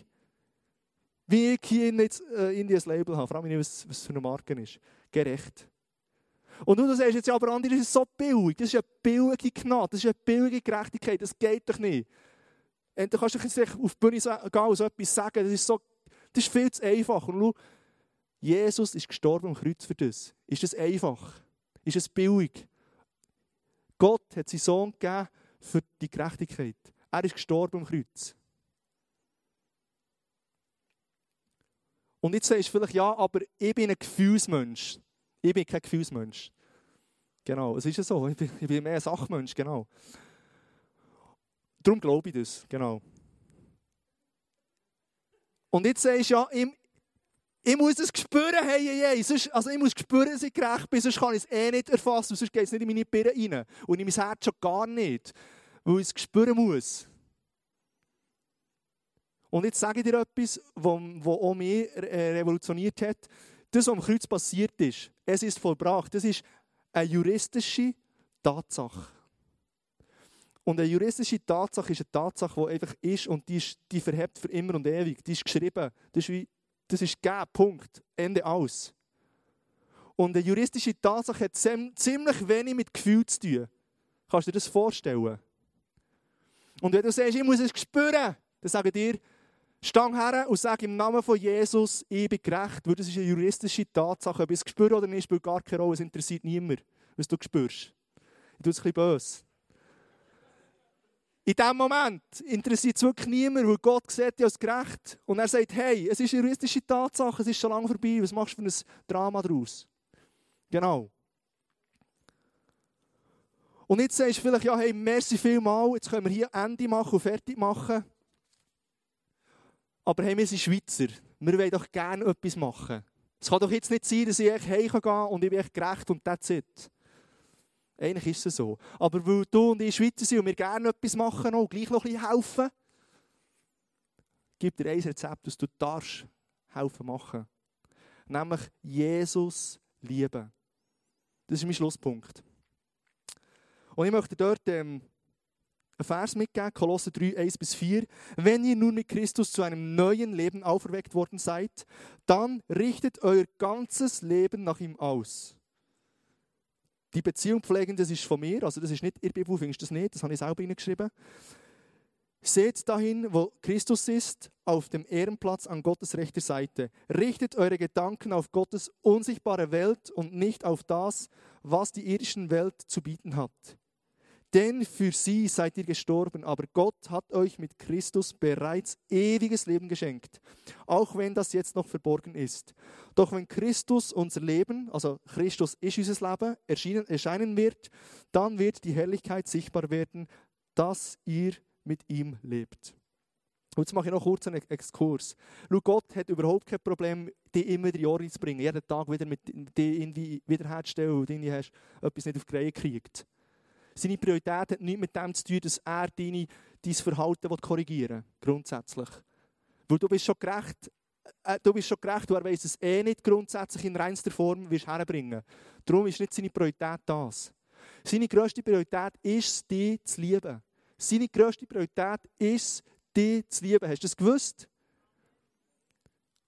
Wie ich hier jetzt äh, in das Label habe. Frage mich nicht, was, was für eine Marke ist. Gerecht. Und du sagst jetzt, ja, aber Andi, das ist so billig. Das ist eine billige Gnade. Das ist eine billige Gerechtigkeit. Das geht doch nicht. Und du kannst du jetzt auf die Bühne gehen und so etwas sagen. Das ist, so, das ist viel zu einfach. Und schau, Jesus ist gestorben am Kreuz für das. Ist das einfach? Ist es billig? Gott hat seinen Sohn gegeben für die Gerechtigkeit. Er ist gestorben am Kreuz. Und jetzt sagst du vielleicht, ja, aber ich bin ein Gefühlsmensch. Ich bin kein Gefühlsmensch. Genau, es ist ja so. Ich bin, ich bin mehr ein Sachmensch, genau. Darum glaube ich das, genau. Und jetzt sagst du, ja, ich, ich muss das spüren, hey, hey, hey. Also ich muss spüren, dass ich gerecht bin, sonst kann ich es eh nicht erfassen, sonst geht es nicht in meine Birne rein. Und in mein Herz schon gar nicht, weil ich es spüren muss. Und jetzt sage ich dir etwas, was auch mich äh, revolutioniert hat. Das, was am Kreuz passiert ist, es ist vollbracht. Das ist eine juristische Tatsache. Und eine juristische Tatsache ist eine Tatsache, die einfach ist und die, ist, die verhebt für immer und ewig. Die ist geschrieben. Das ist, wie, das ist gegeben. Punkt. Ende aus. Und eine juristische Tatsache hat ziemlich wenig mit Gefühl zu tun. Kannst du dir das vorstellen? Und wenn du sagst, ich muss es spüren, dann sage ich dir, Stang her und sag im Namen von Jesus, ich bin gerecht, weil das ist eine juristische Tatsache. Ob ich es spüre oder nicht, spielt gar keine Rolle. Es interessiert niemand, was du spürst. Ich tue es ein bisschen böse. In diesem Moment interessiert es wirklich niemand, weil Gott sieht dich als gerecht. Und er sagt, hey, es ist eine juristische Tatsache, es ist schon lange vorbei, was machst du für ein Drama daraus? Genau. Und jetzt sagst du vielleicht, ja, hey, merci vielmal, jetzt können wir hier Ende machen und fertig machen. Aber hey, wir sind Schweizer. Wir wollen doch gerne etwas machen. Es kann doch jetzt nicht sein, dass ich heimgehen kann und ich bin echt gerecht und that's it. Eigentlich ist es so. Aber weil du und ich Schweizer sind und wir gerne etwas machen und gleich noch ein bisschen helfen, gibt dir ein Rezept, das du darfst helfen machen. Nämlich Jesus lieben. Das ist mein Schlusspunkt. Und ich möchte dort ähm, ein Vers mitgeben, Kolosser 3, 1 bis 4. Wenn ihr nun mit Christus zu einem neuen Leben auferweckt worden seid, dann richtet euer ganzes Leben nach ihm aus. Die Beziehung pflegen, das ist von mir, also das ist nicht, ihr Bibel findest das nicht, das habe ich selber hineingeschrieben. Seht dahin, wo Christus ist, auf dem Ehrenplatz an Gottes rechter Seite. Richtet eure Gedanken auf Gottes unsichtbare Welt und nicht auf das, was die irdischen Welt zu bieten hat. Denn für sie seid ihr gestorben, aber Gott hat euch mit Christus bereits ewiges Leben geschenkt, auch wenn das jetzt noch verborgen ist. Doch wenn Christus unser Leben, also Christus ist unser Leben, erscheinen, wird, dann wird die Herrlichkeit sichtbar werden, dass ihr mit ihm lebt. Und jetzt mache ich noch kurz einen Exkurs. Schau, Gott hat überhaupt kein Problem, dich immer in die Jahre zu bringen, jeden Tag wieder mit dir irgendwie wiederherzustellen und du hast etwas nicht auf die Reihe gekriegt. Seine Priorität hat nichts mit dem zu tun, dass er deine, dein Verhalten korrigieren will, grundsätzlich. Weil du bist schon gerecht, äh, du bist schon gerecht, und er weiss es eh nicht grundsätzlich in reinster Form wirst herbringen. Darum ist nicht seine Priorität das. Seine grösste Priorität ist, dich zu lieben. Seine grösste Priorität ist, dich zu lieben. Hast du das gewusst?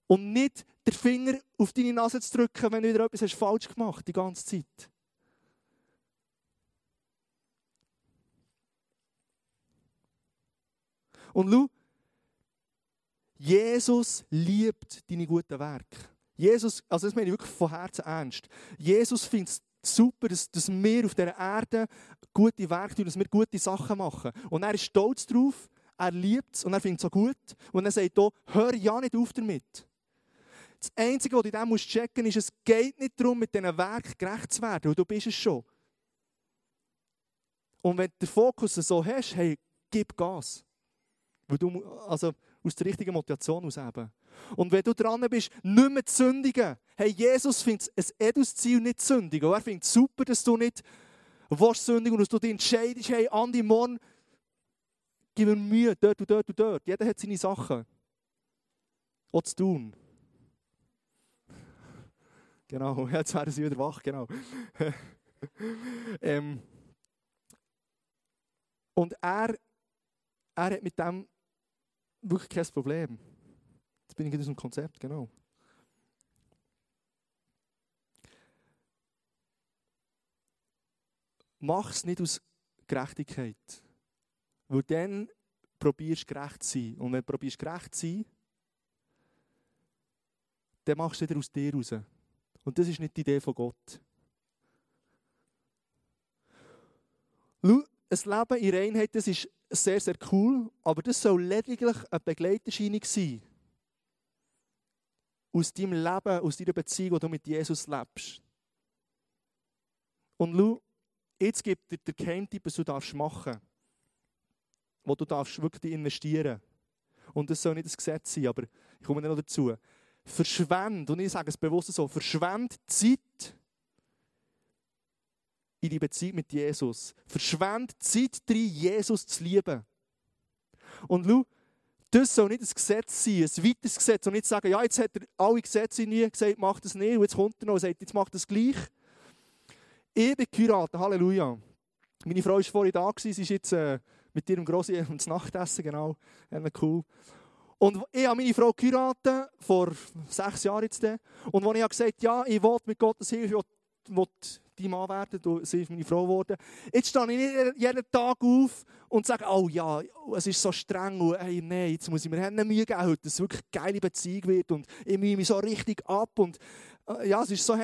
Und nicht den Finger auf deine Nase zu drücken, wenn du wieder etwas hast falsch gemacht hast, die ganze Zeit. Und schau, Jesus liebt deine guten Werke. Jesus, also das meine ich wirklich von Herzen ernst. Jesus findet es super, dass, dass wir auf dieser Erde gute Werke tun, dass wir gute Sachen machen. Und er ist stolz darauf, er liebt es und er findet es so gut. Und er sagt auch, hör ja nicht auf damit. Das Einzige, was du in dem checken musst, ist, es geht nicht darum, mit diesen Werken gerecht zu werden, weil du bist es schon. Und wenn du den Fokus so hast, hey, gib Gas. Weil du, also aus der richtigen Motivation aus eben. Und wenn du dran bist, nicht mehr zu sündigen, hey, Jesus findet es ein Edus-Ziel nicht zu sündigen. Er findet es super, dass du nicht willst sündigen und dass du dich entscheidest, hey, Andi, morgen gib mir Mühe, dort und dort und dort. Jeder hat seine Sachen. Auch zu tun. Genau, jetzt werden sie wieder wach, genau. ähm, und er, er hat mit dem wirklich kein Problem. Jetzt bin ich in diesem Konzept, genau. Mach es nicht aus Gerechtigkeit. Weil dann probierst du gerecht zu sein. Und wenn du probierst gerecht zu sein, dann machst du wieder aus dir raus. Und das ist nicht die Idee von Gott. Ein Leben in Reinheit, das ist sehr, sehr cool, aber das soll lediglich eine Begleiterscheinung sein. Aus deinem Leben, aus deiner Beziehung, die du mit Jesus lebst. Und schau, jetzt gibt dir der Geheimtipp, was du darfst machen. Wo du darfst wirklich investieren Und das soll nicht das Gesetz sein, aber ich komme noch dazu. Verschwend, und ich sage es bewusst so, verschwend Zeit in die Beziehung mit Jesus. Verschwend Zeit drin, Jesus zu lieben. Und schau, das soll nicht ein Gesetz sein, ein weiteres Gesetz. Und nicht sagen, ja, jetzt hat er alle Gesetze nie gesagt, macht das nicht. Und jetzt kommt er noch und sagt, jetzt macht das gleich. Ich bin geheiratet, Halleluja. Meine Frau war vorhin da, sie ist jetzt äh, mit ihrem Grossi ins Nachtessen, genau. Cool. Und ich habe meine Frau geheiratet, vor sechs Jahren jetzt. Und als ich gesagt habe, ja, ich will mit Gottes Hilfe, ich will dein Mann werden, du bist meine Frau geworden. Jetzt stehe ich nicht jeden Tag auf und sage, oh ja, es ist so streng und hey, nein, jetzt muss ich mir Mühe geben, heute, dass es wirklich eine geile Beziehung wird und ich mühe mich so richtig ab und äh, ja, es ist so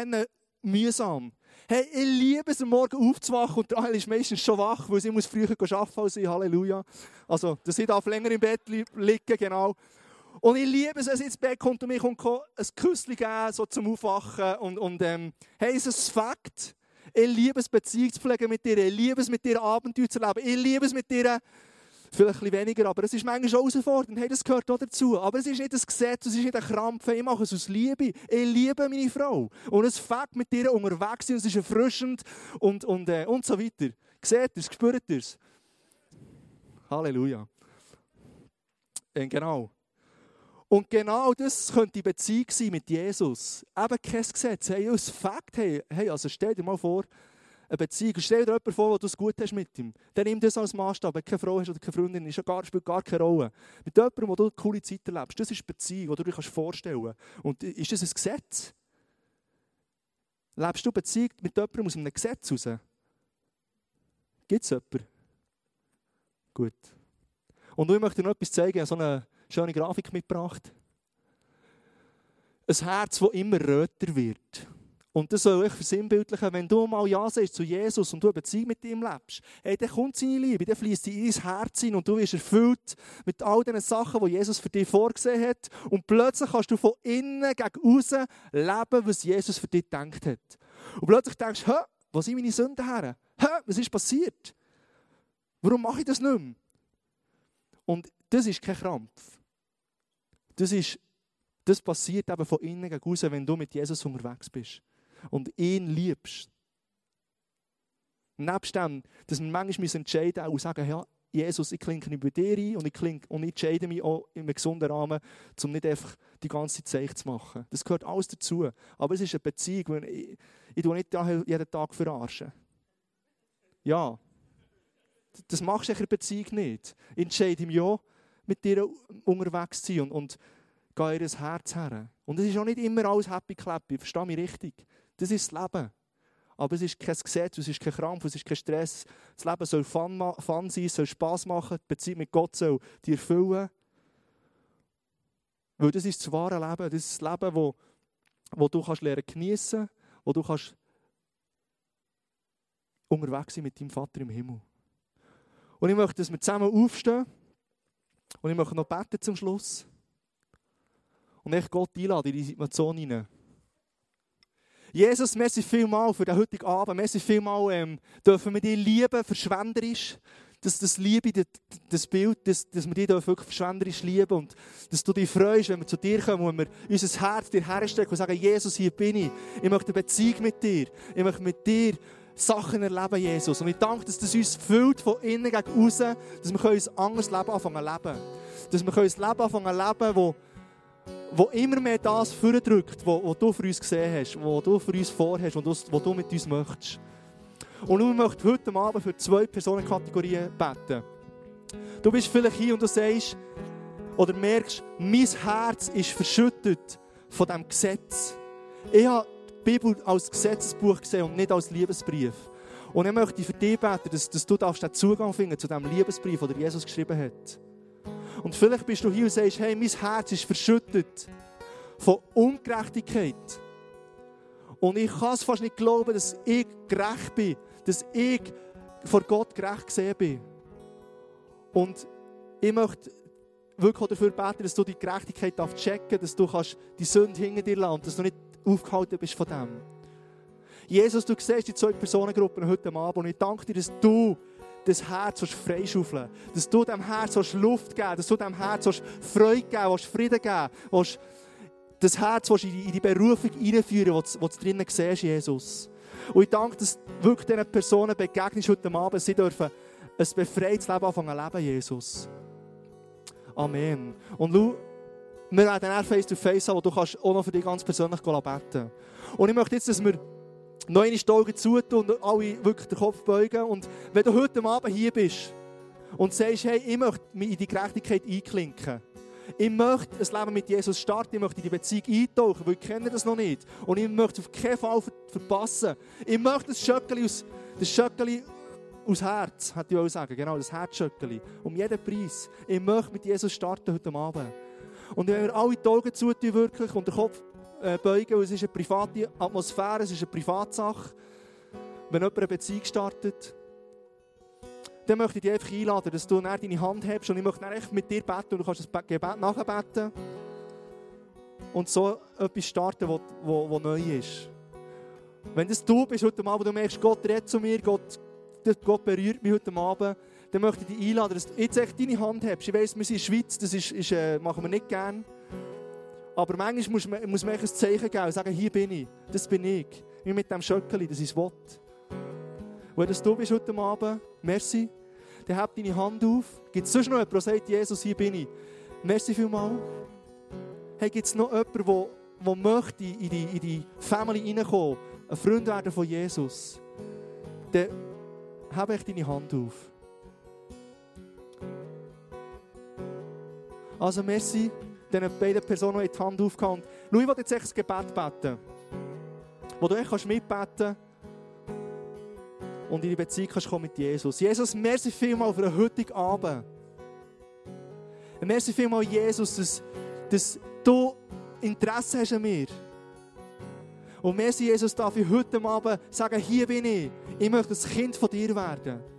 mühsam. Hey, ich liebe es, am Morgen aufzuwachen und Rahel ist meistens schon wach, weil sie muss früher arbeiten als ich. Halleluja. Also, dass sie darf länger im Bett liegen, genau. Und ich liebe es, wenn sie ins Bett kommt und mich ein Küsschen geben, so zum Aufwachen. Und, und ähm, hey, es ist ein Fakt. Ich liebe es, Beziehung zu pflegen mit dir. Ich liebe es, mit dir Abenteuer zu leben. Ich liebe es, mit dir, vielleicht ein bisschen weniger, aber es ist manchmal schon herausfordernd. Hey, das gehört auch dazu. Aber es ist nicht ein Gesetz, es ist nicht ein Krampf. Ich mache es aus Liebe. Ich liebe meine Frau. Und es fängt mit dir unterwegs und es ist erfrischend und, und, äh, und so weiter. Seht ihr es? Spürt ihr es? Halleluja. Äh, genau. Und genau das könnte die Beziehung sein mit Jesus. Eben kein Gesetz. Hey, als Fakt, hey, hey, also stell dir mal vor, eine Beziehung. Stell dir jemanden vor, wo du es gut hast mit ihm. Dann nimm das als Maßstab. Wenn du keine Frau hast oder keine Freundin, ist gar, spielt gar keine Rolle. Mit jemandem, wo du coole Zeit erlebst. Das ist eine Beziehung, die du dir vorstellen kannst. Und ist das ein Gesetz? Lebst du Beziehung mit jemandem aus einem Gesetz raus? Gibt es jemanden? Gut. Und ich möchte dir noch etwas zeigen. So eine schöne Grafik mitgebracht. Ein Herz, das immer röter wird. Und das soll ich versinnbildlichen, wenn du mal Ja sagst zu Jesus und du eine Beziehung mit ihm lebst, hey, dann kommt seine Liebe, dann fließt sie in dein Herz hin und du wirst erfüllt mit all den Sachen, die Jesus für dich vorgesehen hat. Und plötzlich kannst du von innen gegen außen leben, was Jesus für dich gedacht hat. Und plötzlich denkst du, wo sind meine Sünden her? Hä, was ist passiert? Warum mache ich das nicht mehr? Und das ist kein Krampf. Das, ist, das passiert eben von innen gegen außen, wenn du mit Jesus unterwegs bist und ihn liebst. Nebst dem, dass wir manchmal entscheiden müssen und sagen, ja, Jesus, ich klinke nicht bei dir ein und ich, klinke, und ich entscheide mich auch in einem gesunden Rahmen, um nicht einfach die ganze Zeit zu machen. Das gehört alles dazu. Aber es ist eine Beziehung, ich, ich nicht jeden Tag verarschen. Ja, das machst du in einer Beziehung nicht. Ich entscheide mich ja, mit dir unterwegs sein und, und gehe ihr Herz her. Und es ist auch nicht immer alles happy clappy, verstehe mich richtig. Das ist das Leben. Aber es ist kein Gesetz, es ist kein Krampf, es ist kein Stress. Das Leben soll Fun, Fun sein, soll Spass machen, die Beziehung mit Gott soll dir erfüllen. Weil das ist das wahre Leben. Das ist das Leben, wo, wo du kannst lernen geniessen, wo du kannst unterwegs sein mit deinem Vater im Himmel. Und ich möchte, dass wir zusammen aufstehen. Und ich möchte noch beten zum Schluss. Und echt Gott einladen in die Situation hinein. Jesus, merci vielmal für den heutigen Abend. Merci vielmal, ähm, dürfen wir dich lieben, verschwenderisch. Dass das Liebe, das, Bild, dass, dass wir dich wirklich verschwenderisch lieben und dass du dich freust, wenn wir zu dir kommen und wir unser Herz dir herstecken und sagen, Jesus, hier bin ich. Ich möchte eine Beziehung mit dir. Ich möchte mit dir Sachen erleben, Jesus. Und ich danke, dass das uns füllt von innen gegen außen, dass wir ein anderes Leben anfangen zu leben. Dass wir ein Leben anfangen zu leben, wo wo immer mehr das vordrückt, was, du für uns gesehen hast, was du für uns vorhast und was du mit uns möchtest. Und ich möchte heute Abend für zwei Personenkategorien beten. Du bist vielleicht hier und du sagst, oder merkst, mein Herz ist verschüttet von diesem Gesetz. Ich habe Bibel als Gesetzesbuch gesehen und nicht als Liebesbrief. Und ich möchte für dich beten, dass, dass du den Zugang finden zu diesem Liebesbrief, den Jesus geschrieben hat. Und vielleicht bist du hier und sagst, hey, mein Herz ist verschüttet von Ungerechtigkeit. Und ich kann es fast nicht glauben, dass ich gerecht bin, dass ich vor Gott gerecht gesehen bin. Und ich möchte wirklich dafür beten, dass du die Gerechtigkeit checken darfst, dass du kannst die Sünde hinter dir lassen dass du nicht aufgehalten bist von dem. Jesus, du siehst die zwei Personengruppen heute Abend und ich danke dir, dass du das Herz freischaufeln Dass du dem Herz Luft geben dass du dem Herz Freude geben Frieden geben willst. Das Herz in die Berufung einführen willst, was du drinnen siehst, Jesus. Und ich danke, dass du wirklich diesen Personen begegnest heute Abend. Sie dürfen ein befreites Leben anfangen leben, Jesus. Amen. Und schau, wir werden dann face to face haben, wo du kannst auch noch für dich ganz persönlich beten Und ich möchte jetzt, dass wir noch eine die Augen zutun und alle wirklich den Kopf beugen. Und wenn du heute Abend hier bist und sagst, hey, ich möchte mich in die Gerechtigkeit einklinken. Ich möchte ein Leben mit Jesus starten, ich möchte in die Beziehung eintauchen, weil ich kenne das noch nicht. Und ich möchte es auf keinen Fall verpassen. Ich möchte das Schöckeli aus, das Schöckeli aus Herz, hätte ich auch sagen, genau, das Herzschöckeli. Um jeden Preis. Ich möchte mit Jesus starten heute Abend. Und wenn wir alle die Augen zutun wirklich und den Kopf äh, beugen, es ist eine private Atmosphäre, es ist eine Privatsache. Wenn jemand eine Beziehung startet, dann möchte ich dich einfach einladen, dass du deine Hand hebst und ich möchte dann mit dir beten und du kannst das Gebet nachbeten und so etwas starten, was neu ist. Wenn das du bist heute Abend, du merkst, Gott redet zu mir, Gott, Gott berührt mich heute Abend, dann möchte ich dich einladen, dass du jetzt echt deine Hand hebst. Ich weiss, wir sind in der Schweiz, das ist, ist, äh, machen wir nicht gerne. Aber manchmal muss man, muss man ein Zeichen geben und sagen, hier bin ich, das bin ich. Wie mit dem Schöckeli, das ist Wort. Wenn das du bist heute Abend, merci, dann heb deine Hand auf. Gibt es sonst noch jemanden, der sagt, Jesus, hier bin ich? Merci vielmals. Hey, gibt es noch jemanden, der, der möchte in die, in die Family reinkommen, ein Freund werden von Jesus? Dann heb ich deine Hand auf. Also merci diesen beiden Personen in die Hand aufgehauen. Schau, ich will jetzt echt ein Gebet beten. Wo du echt mitbeten kannst und in die Beziehung kannst kommen mit Jesus. Jesus, merci vielmal für den heutigen Abend. Merci vielmal, Jesus, dass, dass du Interesse hast an mir. Und merci, Jesus, darf ich heute Abend sagen, hier bin ich. Ich möchte das Kind von dir werden.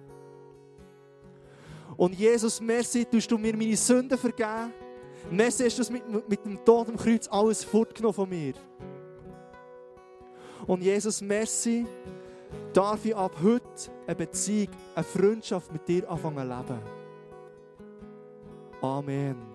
Und Jesus, merci, tust du mir meine Sünden vergeben. Merci hast du mit, mit dem Tod am Kreuz alles fortgenommen von mir. Und Jesus, merci, darf ich ab heute eine Beziehung, eine Freundschaft mit dir anfangen zu leben. Amen.